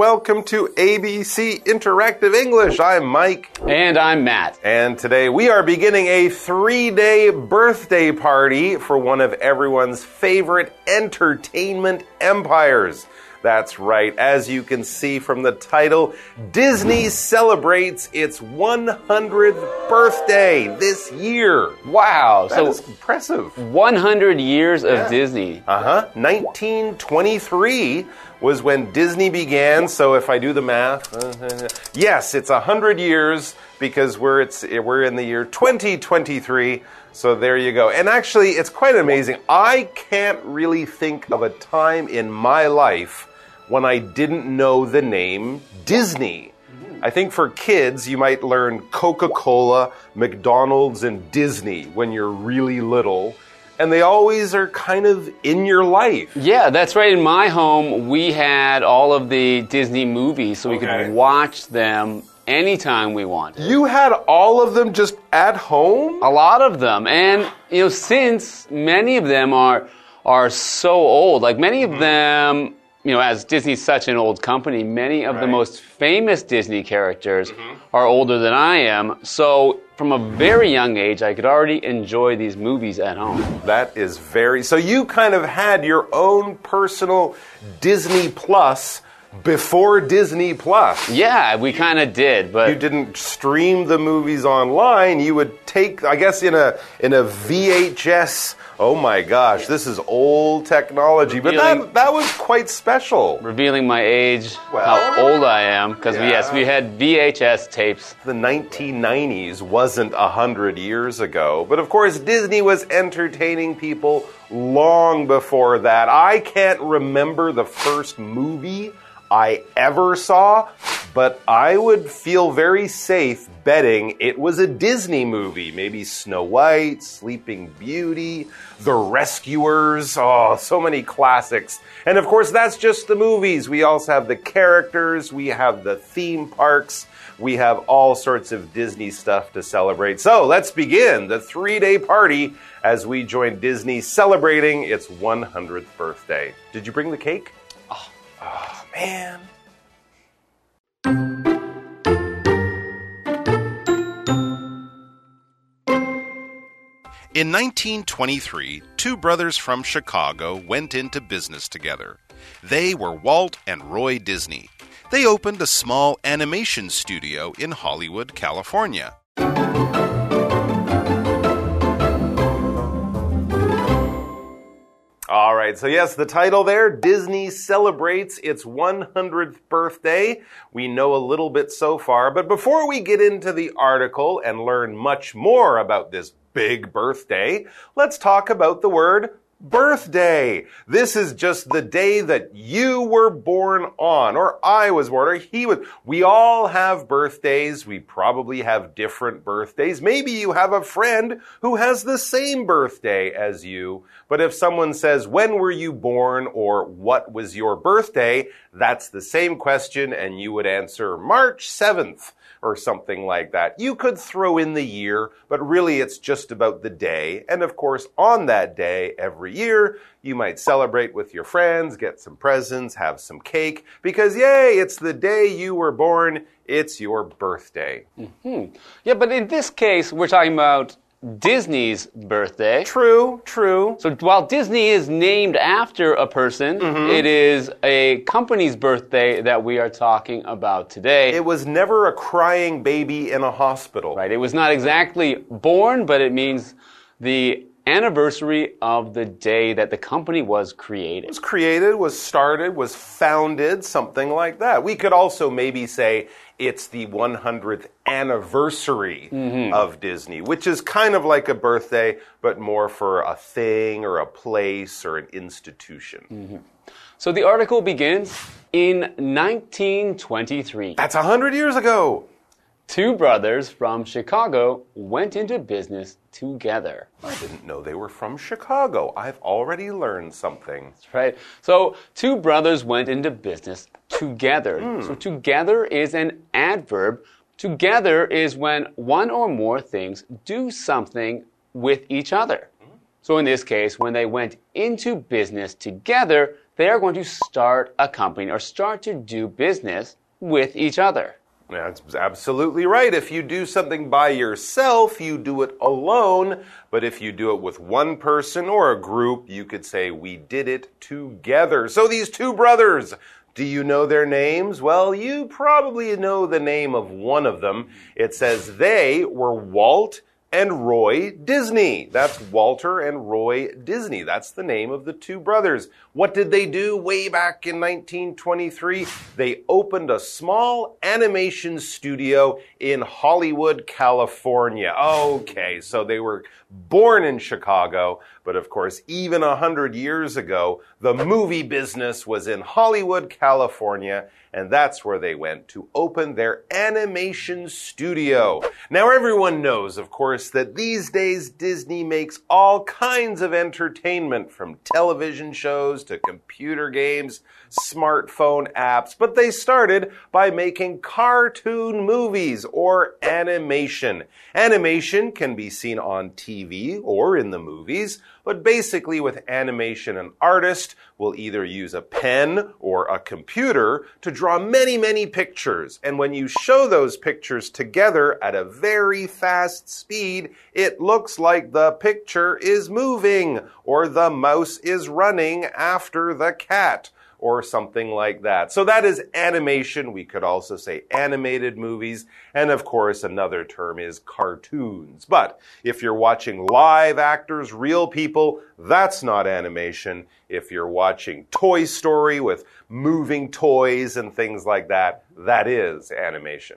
Welcome to ABC Interactive English. I'm Mike. And I'm Matt. And today we are beginning a three day birthday party for one of everyone's favorite entertainment empires. That's right. As you can see from the title, Disney celebrates its 100th birthday this year. Wow. That so is impressive. 100 years of Disney. Uh huh. 1923 was when Disney began. So if I do the math, yes, it's 100 years because we're, it's, we're in the year 2023. So there you go. And actually, it's quite amazing. I can't really think of a time in my life when I didn't know the name Disney. I think for kids, you might learn Coca Cola, McDonald's, and Disney when you're really little. And they always are kind of in your life. Yeah, that's right. In my home, we had all of the Disney movies, so we Okay. could watch them anytime we wanted. You had all of them just at home? A lot of them. And, you know, since many of them are, are so old, like many Mm-hmm. of them, you know, as Disney's such an old company, many of the most famous Disney characters mm-hmm. are older than I am. So, from a very young age, I could already enjoy these movies at home. That is very. So you kind of had your own personal Disney Plus before Disney Plus. Yeah, we kind of did, but You didn't stream the movies online. You would take, I guess, in a in a VHS. Oh my gosh, this is old technology, but that that was quite special. revealing my age, Well, how old I am, because yeah. yes, we had VHS tapes. The 1990s wasn't a hundred years ago, but of course Disney was entertaining people long before that. I can't remember the first movie I ever saw, but I would feel very safe betting it was a Disney movie. Maybe Snow White, Sleeping Beauty, The Rescuers. Oh, so many classics. And of course, that's just the movies. We also have the characters, we have the theme parks. We have all sorts of Disney stuff to celebrate. So let's begin the three day party as we join Disney celebrating its 100th birthday. Did you bring the cake? Man. In 1923, two brothers from Chicago went into business together. They were Walt and Roy Disney. They opened a small animation studio in Hollywood, California. Right, so yes, the title there Disney celebrates its 100th birthday. We know a little bit so far, but before we get into the article and learn much more about this big birthday, let's talk about the word birthday. This is just the day that you were born on, or I was born, or he was. We all have birthdays. We probably have different birthdays. Maybe you have a friend who has the same birthday as you. But if someone says, when were you born, or what was your birthday, that's the same question, and you would answer March 7th or something like that. You could throw in the year, but really it's just about the day. And of course, on that day, every year, you might celebrate with your friends, get some presents, have some cake, because yay, it's the day you were born. It's your birthday. Hmm. Yeah, but in this case, we're talking about Disney's birthday. True, true. So while Disney is named after a person, Mm-hmm. it is a company's birthday that we are talking about today. It was never a crying baby in a hospital. right? It was not exactly born, but it means the anniversary of the day that the company was created. was created, was started, was founded, something like that. We could also maybe say it's the 100th anniversary mm-hmm. of Disney, which is kind of like a birthday, but more for a thing or a place or an institution. Mm-hmm. So the article begins in 1923. That's 100 years ago. Two brothers from Chicago went into business together. I didn't know they were from Chicago. I've already learned something. Right? So, two brothers went into business together. Hmm. So, together is an adverb. Together is when one or more things do something with each other. So, in this case, when they went into business together, they are going to start a company or start to do business with each other. That's absolutely right. If you do something by yourself, you do it alone. But if you do it with one person or a group, you could say, We did it together. So these two brothers, do you know their names? Well, you probably know the name of one of them. It says they were Walt and Roy Disney. That's Walter and Roy Disney. That's the name of the two brothers. What did they do way back in 1923? They opened a small animation studio in Hollywood, California. Okay, so they were born in Chicago, but of course, even a hundred years ago, the movie business was in Hollywood, California, and that's where they went to open their animation studio. Now, everyone knows, of course, that these days Disney makes all kinds of entertainment from television shows to computer games, smartphone apps, but they started by making cartoon movies or animation. Animation can be seen on TV or in the movies, but basically with animation, an artist will either use a pen or a computer to draw many, many pictures. And when you show those pictures together at a very fast speed, it looks like the picture is moving or the mouse is running after the cat or something like that. So that is animation. We could also say animated movies. And of course, another term is cartoons. But if you're watching live actors, real people, that's not animation. If you're watching Toy Story with moving toys and things like that, that is animation.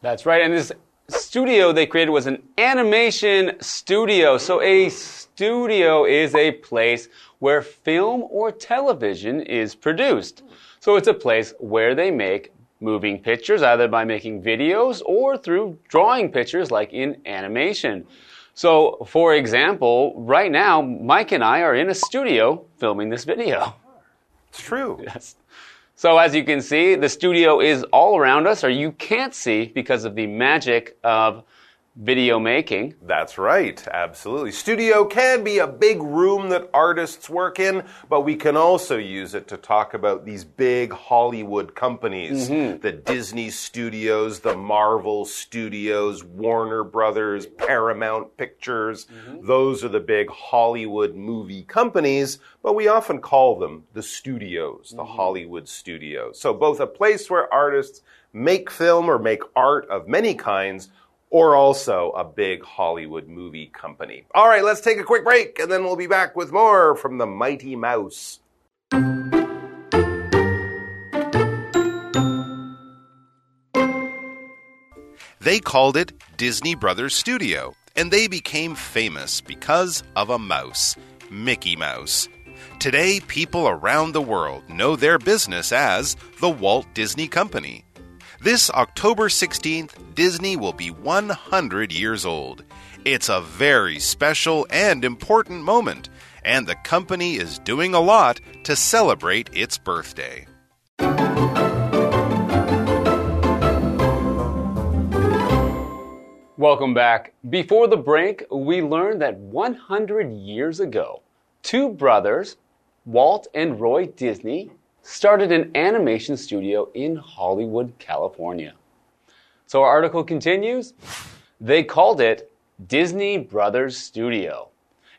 That's right. And this studio they created was an animation studio. So a studio is a place where film or television is produced. So it's a place where they make moving pictures, either by making videos or through drawing pictures like in animation. So, for example, right now, Mike and I are in a studio filming this video. It's true. Yes. So, as you can see, the studio is all around us, or you can't see because of the magic of video making. That's right, absolutely. Studio can be a big room that artists work in, but we can also use it to talk about these big Hollywood companies mm -hmm. the Disney Studios, the Marvel Studios, Warner Brothers, Paramount Pictures. Mm -hmm. Those are the big Hollywood movie companies, but we often call them the studios, the mm -hmm. Hollywood studios. So, both a place where artists make film or make art of many kinds or also a big Hollywood movie company. All right, let's take a quick break and then we'll be back with more from the Mighty Mouse. They called it Disney Brothers Studio, and they became famous because of a mouse, Mickey Mouse. Today, people around the world know their business as the Walt Disney Company. This October 16th, Disney will be 100 years old. It's a very special and important moment, and the company is doing a lot to celebrate its birthday. Welcome back. Before the break, we learned that 100 years ago, two brothers, Walt and Roy Disney, started an animation studio in Hollywood, California. So our article continues. They called it Disney Brothers Studio.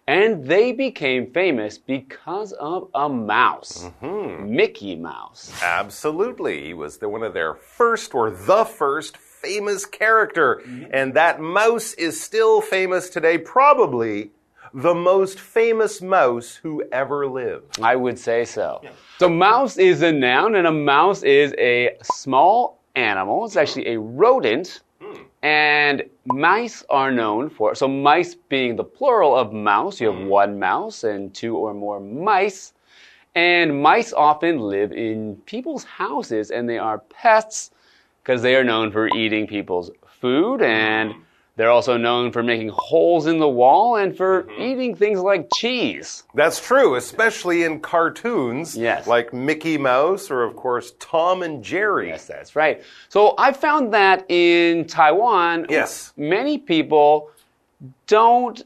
And they became famous because of a mouse, mm -hmm. Mickey Mouse. Absolutely. He was the, one of their first or the first famous character. Mm -hmm. And that mouse is still famous today, probably the most famous mouse who ever lived. I would say so. Yeah. So, mouse is a noun, and a mouse is a small animal. It's actually a rodent. And mice are known for, so mice being the plural of mouse, you have hmm. one mouse and two or more mice. And mice often live in people's houses and they are pests because they are known for eating people's food and hmm. They're also known for making holes in the wall and for mm -hmm. eating things like cheese. That's true, especially in cartoons. Yes. Like Mickey Mouse or, of course, Tom and Jerry. Yes, that's right. So I found that in Taiwan, yes. many people don't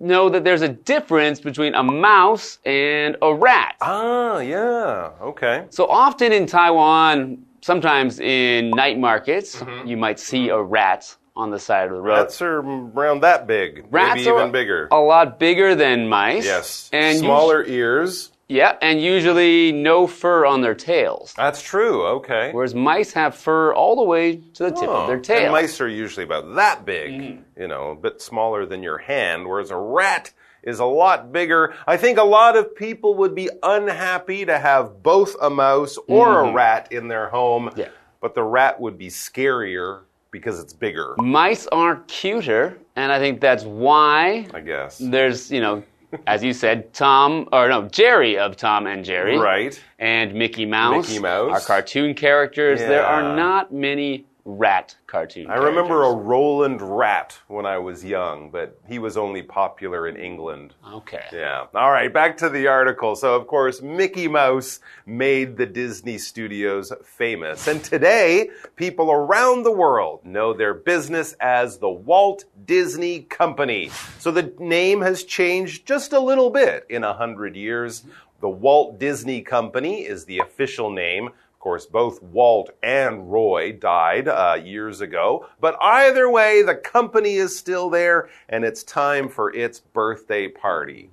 know that there's a difference between a mouse and a rat. Ah, yeah. Okay. So often in Taiwan, sometimes in night markets, Mm-hmm. you might see a rat on the side of the road. Rats are around that big. Rats maybe are even bigger. A lot bigger than mice. Yes. And Smaller ears. Yeah, and usually no fur on their tails. That's true. Okay. Whereas mice have fur all the way to the tip Oh, of their And tail. mice are usually about that big, Mm-hmm. you know, a bit smaller than your hand, whereas a rat is a lot bigger. I think a lot of people would be unhappy to have both a mouse or a rat in their home. Mm-hmm. Yeah. But the rat would be scarier because it's bigger, mice are cuter, and I think that's why I guess. there's, you know, as you said, Tom, or no, Jerry of Tom and Jerry. Right. And Mickey Mouse. Mickey Mouse. Are cartoon characters. There are not many rat cartoon I remember a. Roland rat when I was young, but he was only popular in England. Okay. Yeah. All right, back to the article. So, of course, Mickey Mouse made the Disney studios famous. And today, people around the world know their business as the Walt Disney Company. So the name has changed just a little bit in a hundred years. The Walt Disney Company is the official name. Of course, both Walt and Roy died uh, years ago. But either way, the company is still there, and it's time for its birthday party.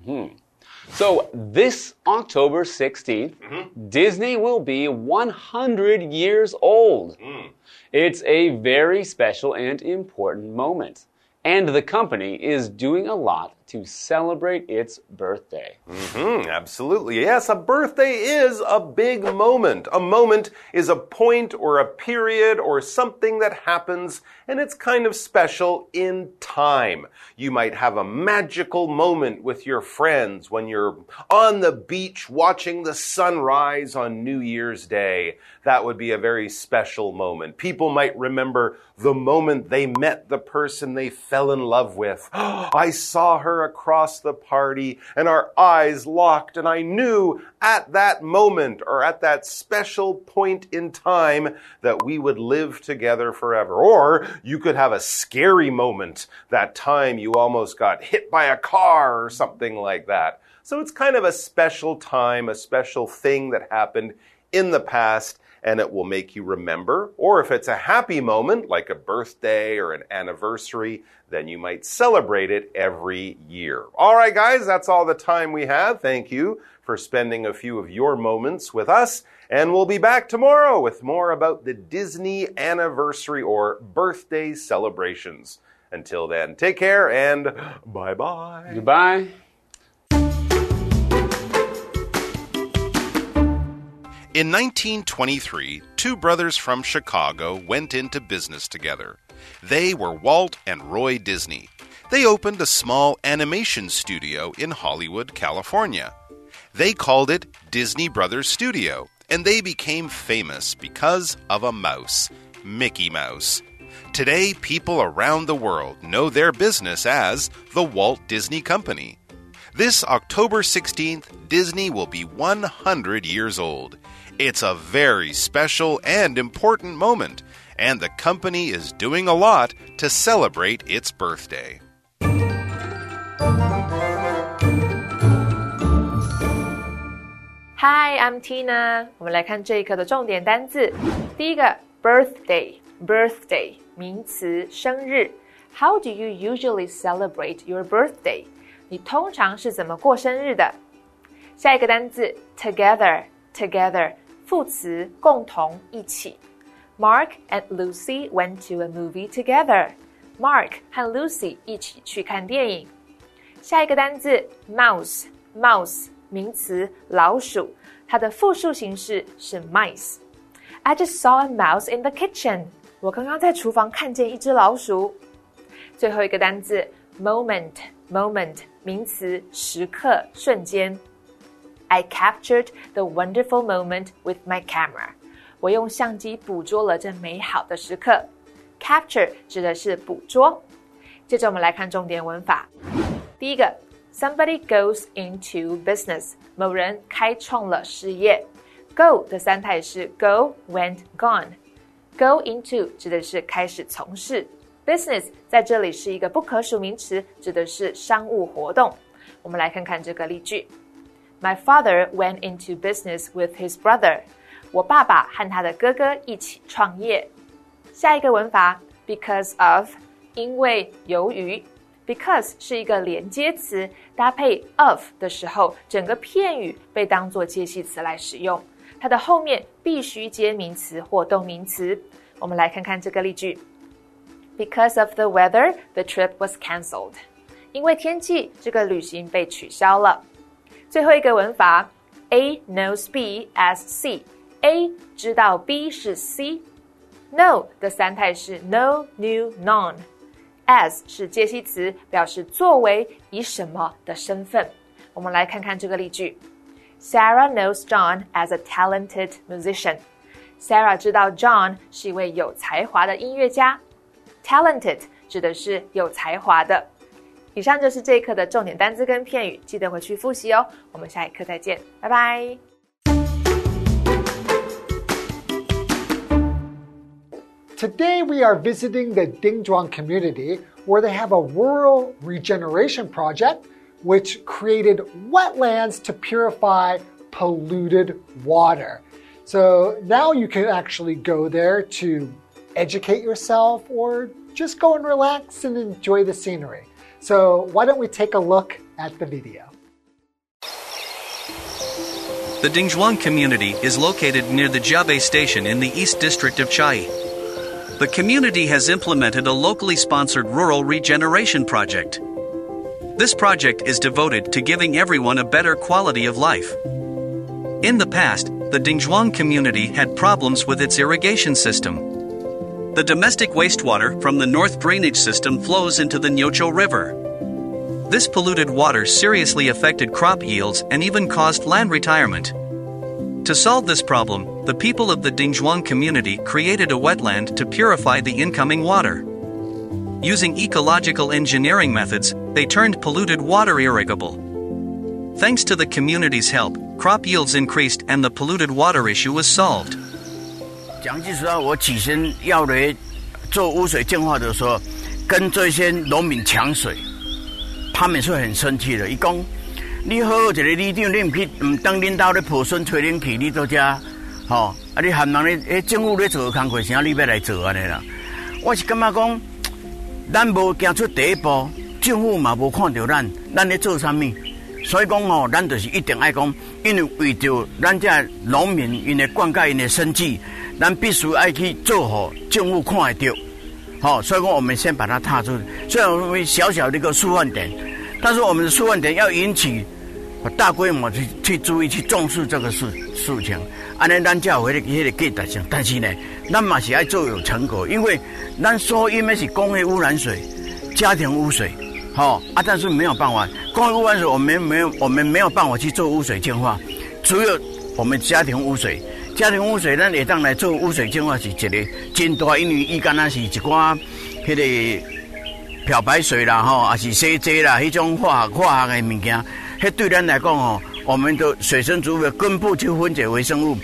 So this October 16th, Mm-hmm. Disney will be 100 years old. Mm. It's a very special and important moment. And the company is doing a lot to celebrate its birthday. Hmm, absolutely. Yes, a birthday is a big moment. A moment is a point or a period or something that happens and it's kind of special in time. You might have a magical moment with your friends when you're on the beach watching the sunrise on New Year's Day. That would be a very special moment. People might remember the moment they met the person they fell in love with. I saw across the party and our eyes locked and I knew at that moment or at that special point in time that we would live together forever. Or you could have a scary moment that time you almost got hit by a car or something like that. So it's kind of a special time, a special thing that happened in the past and it will make you remember. Or if it's a happy moment, like a birthday or an anniversary, then you might celebrate it every year. All right, guys, that's all the time we have. Thank you for spending a few of your moments with us. And we'll be back tomorrow with more about the Disney anniversary or birthday celebrations. Until then, take care and bye bye. Goodbye. In 1923, two brothers from Chicago went into business together. They were Walt and Roy Disney. They opened a small animation studio in Hollywood, California. They called it Disney Brothers Studio, and they became famous because of a mouse, Mickey Mouse. Today, people around the world know their business as the Walt Disney Company. This October 16th, Disney will be 100 years old. It's a very special and important moment, and the company is doing a lot to celebrate its birthday. Hi, I'm Tina。我们来看这一课的重点单字。第一个，birthday，birthday，名词，生日。How do you usually celebrate your birthday？ 你通常是怎么过生日的？下一个单字，together，together，副词，共同，一起。Mark and Lucy went to a movie together. Mark 和 Lucy 一起去看电影。下一个单字，mouse，mouse，名词，老鼠，它的复数形式是 mice。I just saw a mouse in the kitchen. 我刚刚在厨房看见一只老鼠。最后一个单字 ，moment，moment，名词，时刻，瞬间。I captured the wonderful moment with my camera. 我用相机捕捉了这美好的时刻。Capture 指的是捕捉。接着我们来看重点文法。第一个，somebody goes into business，某人开创了事业。Go 的三态是 go、went、gone。Go into 指的是开始从事 Business 在这里是一个不可数名词，指的是商务活动。我们来看看这个例句：My father went into business with his brother。我爸爸和他的哥哥一起创业。下一个文法，because of，因为由于。Because 是一个连接词，搭配 of 的时候，整个片语被当做介系词来使用。它的后面必须接名词或动名词。我们来看看这个例句 ：Because of the weather, the trip was cancelled。因为天气，这个旅行被取消了。最后一个文法，A knows B as C。A 知道 B 是 C。Know 的三态是 know, knew, known。as 是介系词，表示作为以什么的身份。我们来看看这个例句：Sarah knows John as a talented musician。Sarah 知道 John 是一位有才华的音乐家。 Talented 指的是有才华的。以上就是这一课的重点单词跟片语，记得回去复习哦。我们下一课再见，拜拜。Today we are visiting the Dingzhuang community where they have a rural regeneration project which created wetlands to purify polluted water. So now you can actually go there to educate yourself or just go and relax and enjoy the scenery. So why don't we take a look at the video? The Dingzhuang community is located near the Jiabei station in the East District of Chiayi. The community has implemented a locally sponsored rural regeneration project. This project is devoted to giving everyone a better quality of life. In the past, the Dingzhuang community had problems with its irrigation system. The domestic wastewater from the north drainage system flows into the Niuchou River. This polluted water seriously affected crop yields and even caused land retirement. To solve this problem, the people of the Dingzhuang community created a wetland to purify the incoming water. Using ecological engineering methods, they turned polluted water irrigable. Thanks to the community's help, crop yields increased and the polluted water issue was solved. 讲句实话，我起身要来做污水净化的时候，跟这些农民抢水，他们是很生气的。一讲你好好一个里长，你唔去唔当领导咧抱孙吹冷气，你都遮，吼，啊你含人咧，诶政府咧做工课，啥你要来做安尼啦？我是感觉讲，咱无行出第一步，政府嘛无看到咱，咱咧做啥物？所以讲吼，咱就是一定爱讲，因为为着咱遮农民因为灌溉因的生计，咱必须爱去做好政府看会到，好，所以讲我们先把它踏出，虽然我们小小的一个示范点。但是我们的示范点要引起大规模去去注意去重视这个事事情，安尼咱才会迄个给达成。但是呢，咱嘛是要做有成果，因为咱所因为是工业污染水、家庭污水，好啊，但是没有办法，工业污染水我们没有我们没有办法去做污水净化，只有我们家庭污水，家庭污水咱会当来做污水净化是一个真大，因为伊敢若是一寡迄个。漂白水啦，吼，还是洗剂啦，迄种化学化学的物件，迄对咱来讲吼，我们的水生植物的根部去分解微生物，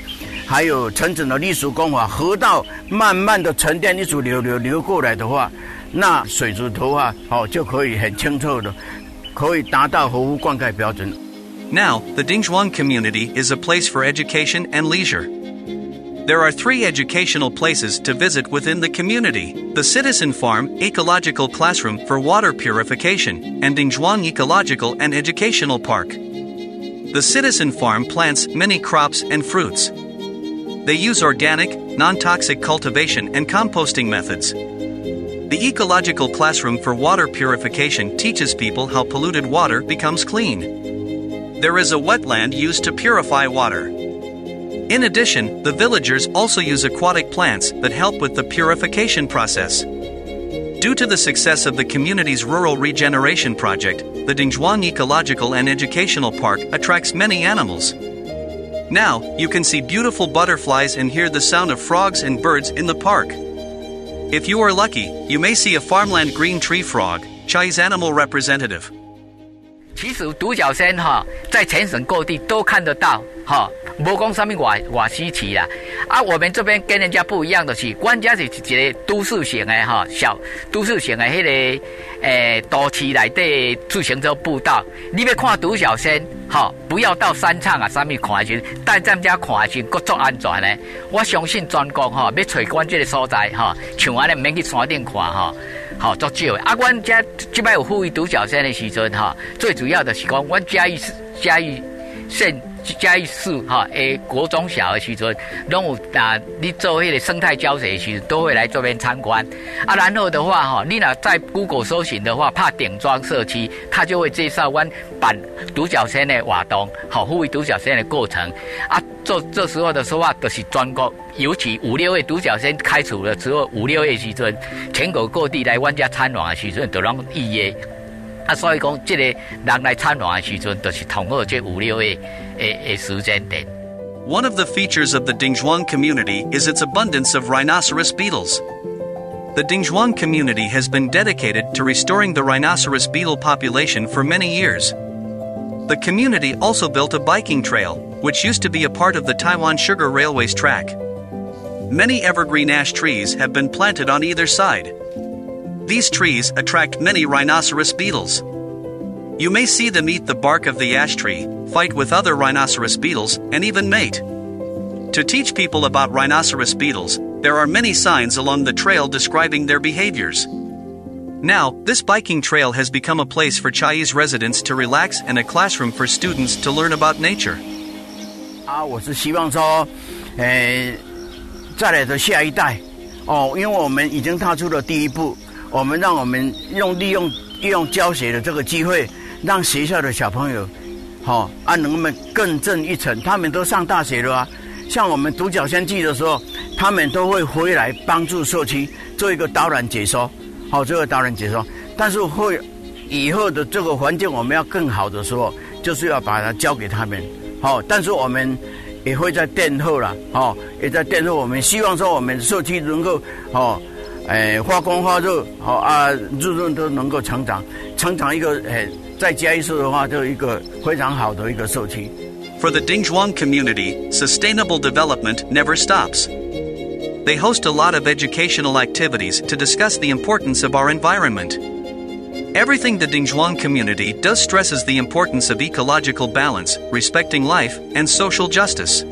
还有层层的隶属工法，河道慢慢的沉淀一组流流流过来的话，那水质的话，好就可以很清澈的，可以达到合乎灌溉标准。Now, the Dingzhuang community is a place for education and leisure. There are three educational places to visit within the community the Citizen Farm Ecological Classroom for Water Purification, and Dingzhuang Ecological and Educational Park. The Citizen Farm plants many crops and fruits. They use organic, non toxic cultivation and composting methods. The Ecological Classroom for Water Purification teaches people how polluted water becomes clean. There is a wetland used to purify water. In addition, the villagers also use aquatic plants that help with the purification process. Due to the success of the community's rural regeneration project, the Dingzhuang Ecological and Educational Park attracts many animals. Now, you can see beautiful butterflies and hear the sound of frogs and birds in the park. If you are lucky, you may see a farmland green tree frog, Chiayi's animal representative. 其实独角仙哈，在全省各地都看得到哈，无讲什么外外稀奇啦。啊，我们这边跟人家不一样的是，关家是一个都市型的哈，小都市型的迄个诶，都市内底自行车步道。你要看独角仙哈，不要到山场啊，上面看去，带咱家看去，各足安全呢。我相信专国哈，要找关这个所在哈，像安尼免去山顶看哈。好，足少的。啊，阮遮即摆有富裕独角仙的时阵，吼，最主要的是讲，阮嘉义、嘉义县、嘉义市哈，诶，国中小的时阵，拢有啊，你做迄个生态教学的时，都会来这边参观。啊，然后的话，哈，你若在 Google 搜寻的话，怕顶庄社区，他就会介绍阮办独角仙的活动，好，护卫独角仙的过程。啊，做这时候的说话都是专国。尤其五六月独角仙开除了之后，五六月时阵，全国各地来阮家参观的时阵，都拢预约。啊，所以讲，这个人来参访的时阵，都是同好这五六月的的时间点。One of the features of the Dingzhuang community is its abundance of rhinoceros beetles. The Dingzhuang community has been dedicated to restoring the rhinoceros beetle population for many years. The community also built a biking trail, which used to be a part of the Taiwan Sugar Railway's track. Many evergreen ash trees have been planted on either side. These trees attract many rhinoceros beetles. You may see them eat the bark of the ash tree, fight with other rhinoceros beetles, and even mate. To teach people about rhinoceros beetles, there are many signs along the trail describing their behaviors. Now, this biking trail has become a place for Chiayi's residents to relax and a classroom for students to learn about nature. 啊，我是希望说，诶、呃，再来的下一代，哦，因为我们已经踏出了第一步，我们让我们用利用利用教学的这个机会，让学校的小朋友，好、啊，能够更正一层。他们都上大学了啊，像我们独角仙记的时候，他们都会回来帮助社区做一个导览解说，好、做个导览解说。但是会以后的这个环境我们要更好的时候，就是要把它交给他们，好、但是我们。也会在殿后了，哦，也在殿后。我们希望说，我们社区能够，哦，诶，发光发热，好啊，日日都能够成长，成长一个，诶，在嘉义市的话，就一个非常好的一个社区。 For the Dingzhuang community, sustainable development never stops. They host a lot of educational activities to discuss the importance of our environment. Everything the Dingzhuang community does stresses the importance of ecological balance, respecting life, and social justice.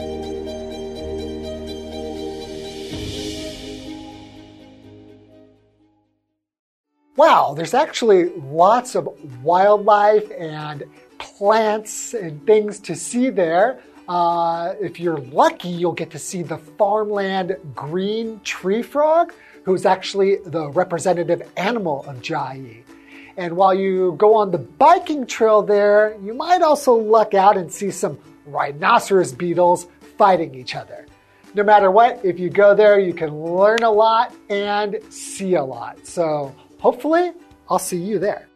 Wow, there's actually lots of wildlife and plants and things to see there. Uh, if you're lucky, you'll get to see the farmland green tree frog, who's actually the representative animal of Chiayi. And while you go on the biking trail there, you might also luck out and see some rhinoceros beetles fighting each other. No matter what, if you go there, you can learn a lot and see a lot. So hopefully, I'll see you there.